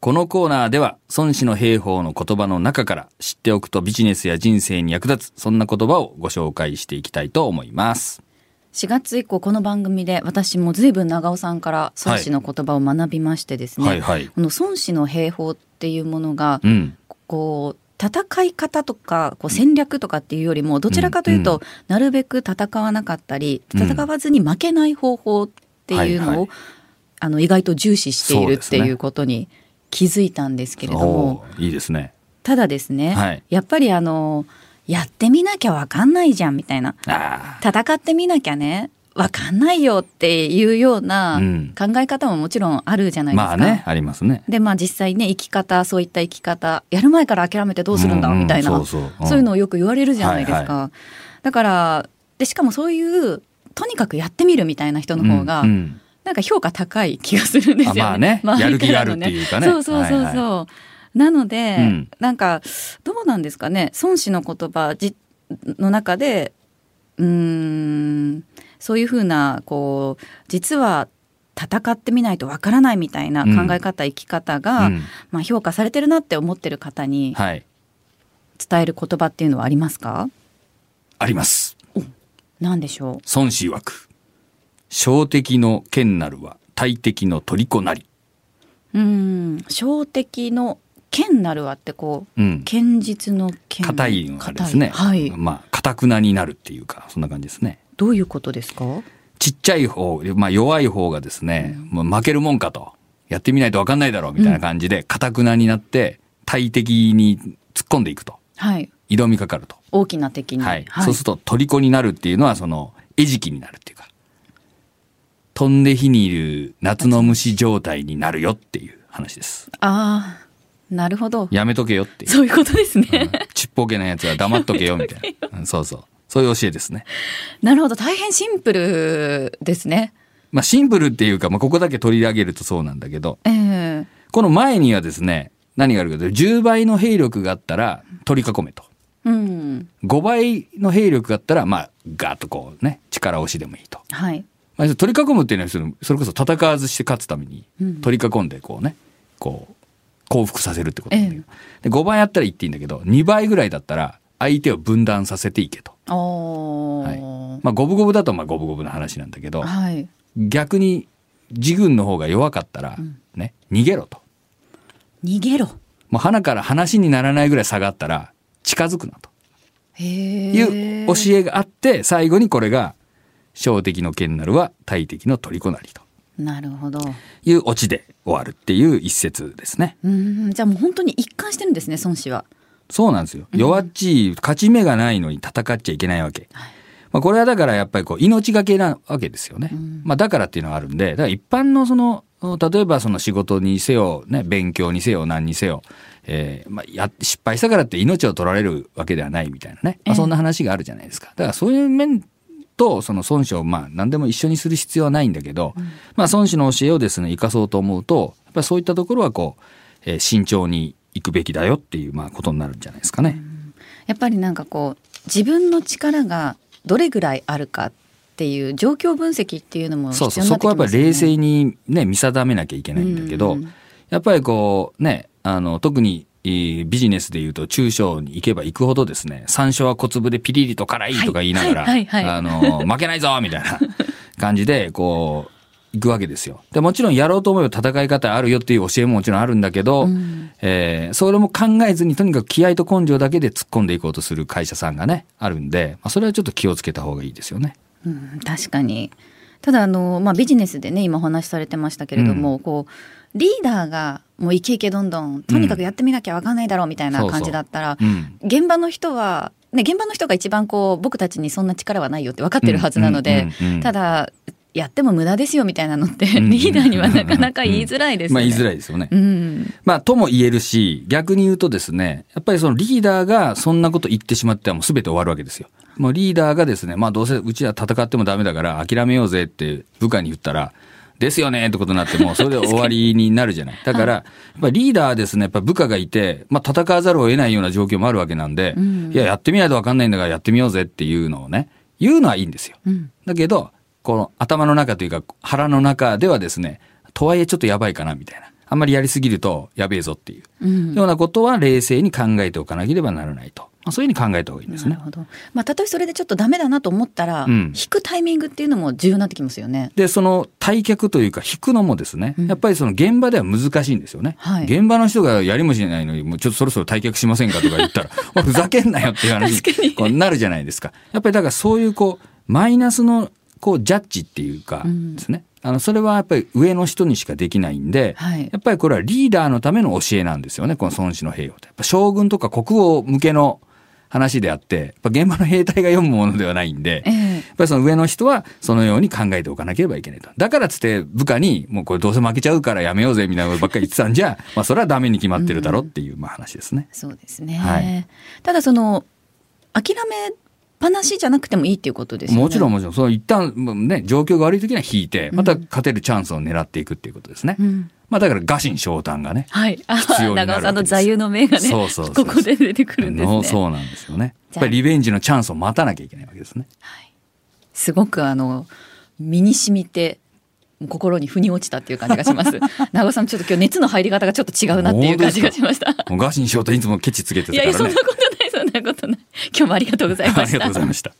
このコーナーでは、孫子の兵法の言葉の中から知っておくとビジネスや人生に役立つ、そんな言葉をご紹介していきたいと思います。4月以降この番組で私も随分長尾さんから孫子の言葉を学びましてですね、はいはい。この孫子の兵法っていうものがうん。こう戦い方とかこう戦略とかっていうよりもどちらかというと、うんなるべく戦わなかったりうん戦わずに負けない方法っていうのを、はいはいあの意外と重視しているっていうことに気づいたんですけれども、いいですね。ただですね、はいやっぱりあのやってみなきゃわかんないじゃんみたいなあ戦ってみなきゃねわかんないよっていうようなうん考え方ももちろんあるじゃなあ。いですか。まあね、ありますね。でまあ実際ね生き方そういった生き方やる前から諦めてどうするんだ、うんうんみたいなそういうのをよく言われるじゃないですか。はだからでしかもそういうとにかくやってみるみたいな人の方が、うんうんなんか評価高い気がするんですよね。あまあね 周りやる気があるっていうかねそうそうそうそう。はなので、うんなんかどうなんですかね孫子の言葉じの中でうーんそういうふうなこう実は戦ってみないとわからないみたいな考え方、生き方が、うんまあ、評価されてるなって思ってる方にはい。伝える言葉っていうのはありますか？あります。何でしょ孫子曰く。小敵の剣なるは大敵の虜なり。ううん小敵の剣なるはってこううん。剣術の剣硬いのがですね。はいまあ、硬くなになるっていうか、そんな感じですね。どういうことですか？ちっちゃい方、まあ弱い方がですね、もう負けるもんかと。やってみないと分かんないだろうみたいな感じで、硬くなになって、大敵に突っ込んでいくと。はい挑みかかると。大きな敵にはい。そうすると、虜になるっていうのは、その、餌食になるっていうか、飛んで火にいる夏の虫状態になるよっていう話です。ああなるほどやめとけよっていう。そういうことですね、うんちっぽけなやつは黙っとけよみたいな。うんそうそう。そういう教えですね。なるほど大変シンプルですねまあシンプルっていうか、まあここだけ取り上げるとそうなんだけど、ええこの前にはですね、何があるかというと、10倍の兵力があったら取り囲めと。うん5倍の兵力があったら、まあ、ガーッとこうね、力押しでもいいと。はいまあ、取り囲むっていうのはそれこそ戦わずして勝つためにうん、取り囲んでこうね、こう、降伏させるってことなんだけど。で、5倍あったら言っていいんだけど、2倍ぐらいだったら、相手を分断させていけと。おはい。ーまあ、五分五分だと、まあ、五分五分の話なんだけど、はい。逆に、自軍の方が弱かったらうん、ね、逃げろと。逃げろ。もう鼻から話にならないぐらい下がったら、近づくなと。へいうえ教えがあって、最後にこれが、小敵の剣なるは大敵の虜なりとなるほどいうオチで終わるっていう一節ですね。うんじゃあもう本当に一貫してるんですね孫子はそうなんですよ。弱っちい、勝ち目がないのに戦っちゃいけないわけ。まあ、これはだからやっぱりこう命がけなわけですよね。うんまあ、だからっていうのがあるんで、だから一般のその、例えばその仕事にせよ、ね、勉強にせよ、何にせよ、えーまあ、や、失敗したからって命を取られるわけではないみたいなね。まあ、ええそんな話があるじゃないですか。だからそういう面と、その孫子をまあ何でも一緒にする必要はないんだけど、まあ孫子の教えをですね、生かそうと思うと、やっぱりそういったところはこう、えー慎重に行くべきだよっていうまあことになるんじゃないですかね。やっぱりなんかこう自分の力がどれぐらいあるかっていう状況分析っていうのも必そうそう、要になってきそこはやっぱ。り冷静にね、見定めなきゃいけないんだけど、うんやっぱりこうね、あの、特にえービジネスで言うと中小に行けば行くほどですね、山椒は小粒でピリリと辛いとか言いながら、はいはいはいあの、負けないぞみたいな感じで、こう、行くわけですよ。で、もちろんやろうと思えば戦い方あるよっていう教えももちろんあるんだけど、うんえーそれも考えずにとにかく気合と根性だけで突っ込んでいこうとする会社さんがね、あるんで、まあ、それはちょっと気をつけた方がいいですよね。うん、確かにただあの、まあ、ビジネスでね今お話しされてましたけれども、こうリーダーがもうイケイケどんどんとにかくやってみなきゃわかんないだろうみたいな感じだったら、うん。現場の人は、ね、現場の人が一番こう僕たちにそんな力はないよって分かってるはずなので、うんうんうんうん。ただやっても無駄ですよみたいなのってリーダーにはなかなか言いづらいですよね。まあ言いづらいですよね。うんまあとも言えるし、逆に言うとですね、やっぱりそのリーダーがそんなこと言ってしまってはもう全て終わるわけですよ。もうリーダーがですね、まあどうせうちは戦ってもダメだから諦めようぜって部下に言ったら、ですよねってことになってもうそれで 終わりになるじゃない。だから、やっぱりリーダーはですね、やっぱ部下がいて、まあ戦わざるを得ないような状況もあるわけなんで、うんいや、やってみないとわかんないんだからやってみようぜっていうのをね、言うのはいいんですよ。うんだけど、この頭の中というか腹の中ではですね、とはいえちょっとやばいかなみたいな。あんまりやりすぎるとやべえぞっていううんようなことは冷静に考えておかなければならないと。まあ、そういうふうに考えた方がいいんですね。なるほど。まあ、たとえそれでちょっとダメだなと思ったら、うん引くタイミングっていうのも重要になってきますよね。で、その退却というか引くのもですね、うんやっぱりその現場では難しいんですよね。はい現場の人がやりもしないのに、もうちょっとそろそろ退却しませんかとか言ったら、ふざけんなよっていう話になるじゃないですか。やっぱりだからそういうこう、マイナスのこうジャッジっていうかうんですね。あの、それはやっぱり上の人にしかできないんで、はいやっぱりこれはリーダーのための教えなんですよね、この孫子の兵法って。やっぱ将軍とか国王向けの話であって、やっぱ現場の兵隊が読むものではないんで、ええやっぱりその上の人はそのように考えておかなければいけないと。だからっつって部下にもうこれどうせ負けちゃうからやめようぜみたいなことばっかり言ってたんじゃ、まあそれはダメに決まってるだろっていうまあ話ですね。そうですね。はいただその諦めっぱなしじゃなくてもいいっていうことですよね。もちろんもちろん、その一旦ね、状況が悪い時には引いて、また勝てるチャンスを狙っていくっていうことですね。うん。まあだから餓神昇胆がね、はい。あ必要になるわけです長尾さんの座右の銘がね、そうそうそうここで出てくるんですね。のそうなんですよね。やっぱりリベンジのチャンスを待たなきゃいけないわけですね。すごくあの身に染みて心に腑に落ちたっていう感じがします。長尾さんちょっと今日熱の入り方がちょっと違うなっていう感じがしました。もう餓神昇胆いつもケチつけていやいやたからねそんな。ことんなことない。今日もありがとうございました。ありがとうございました。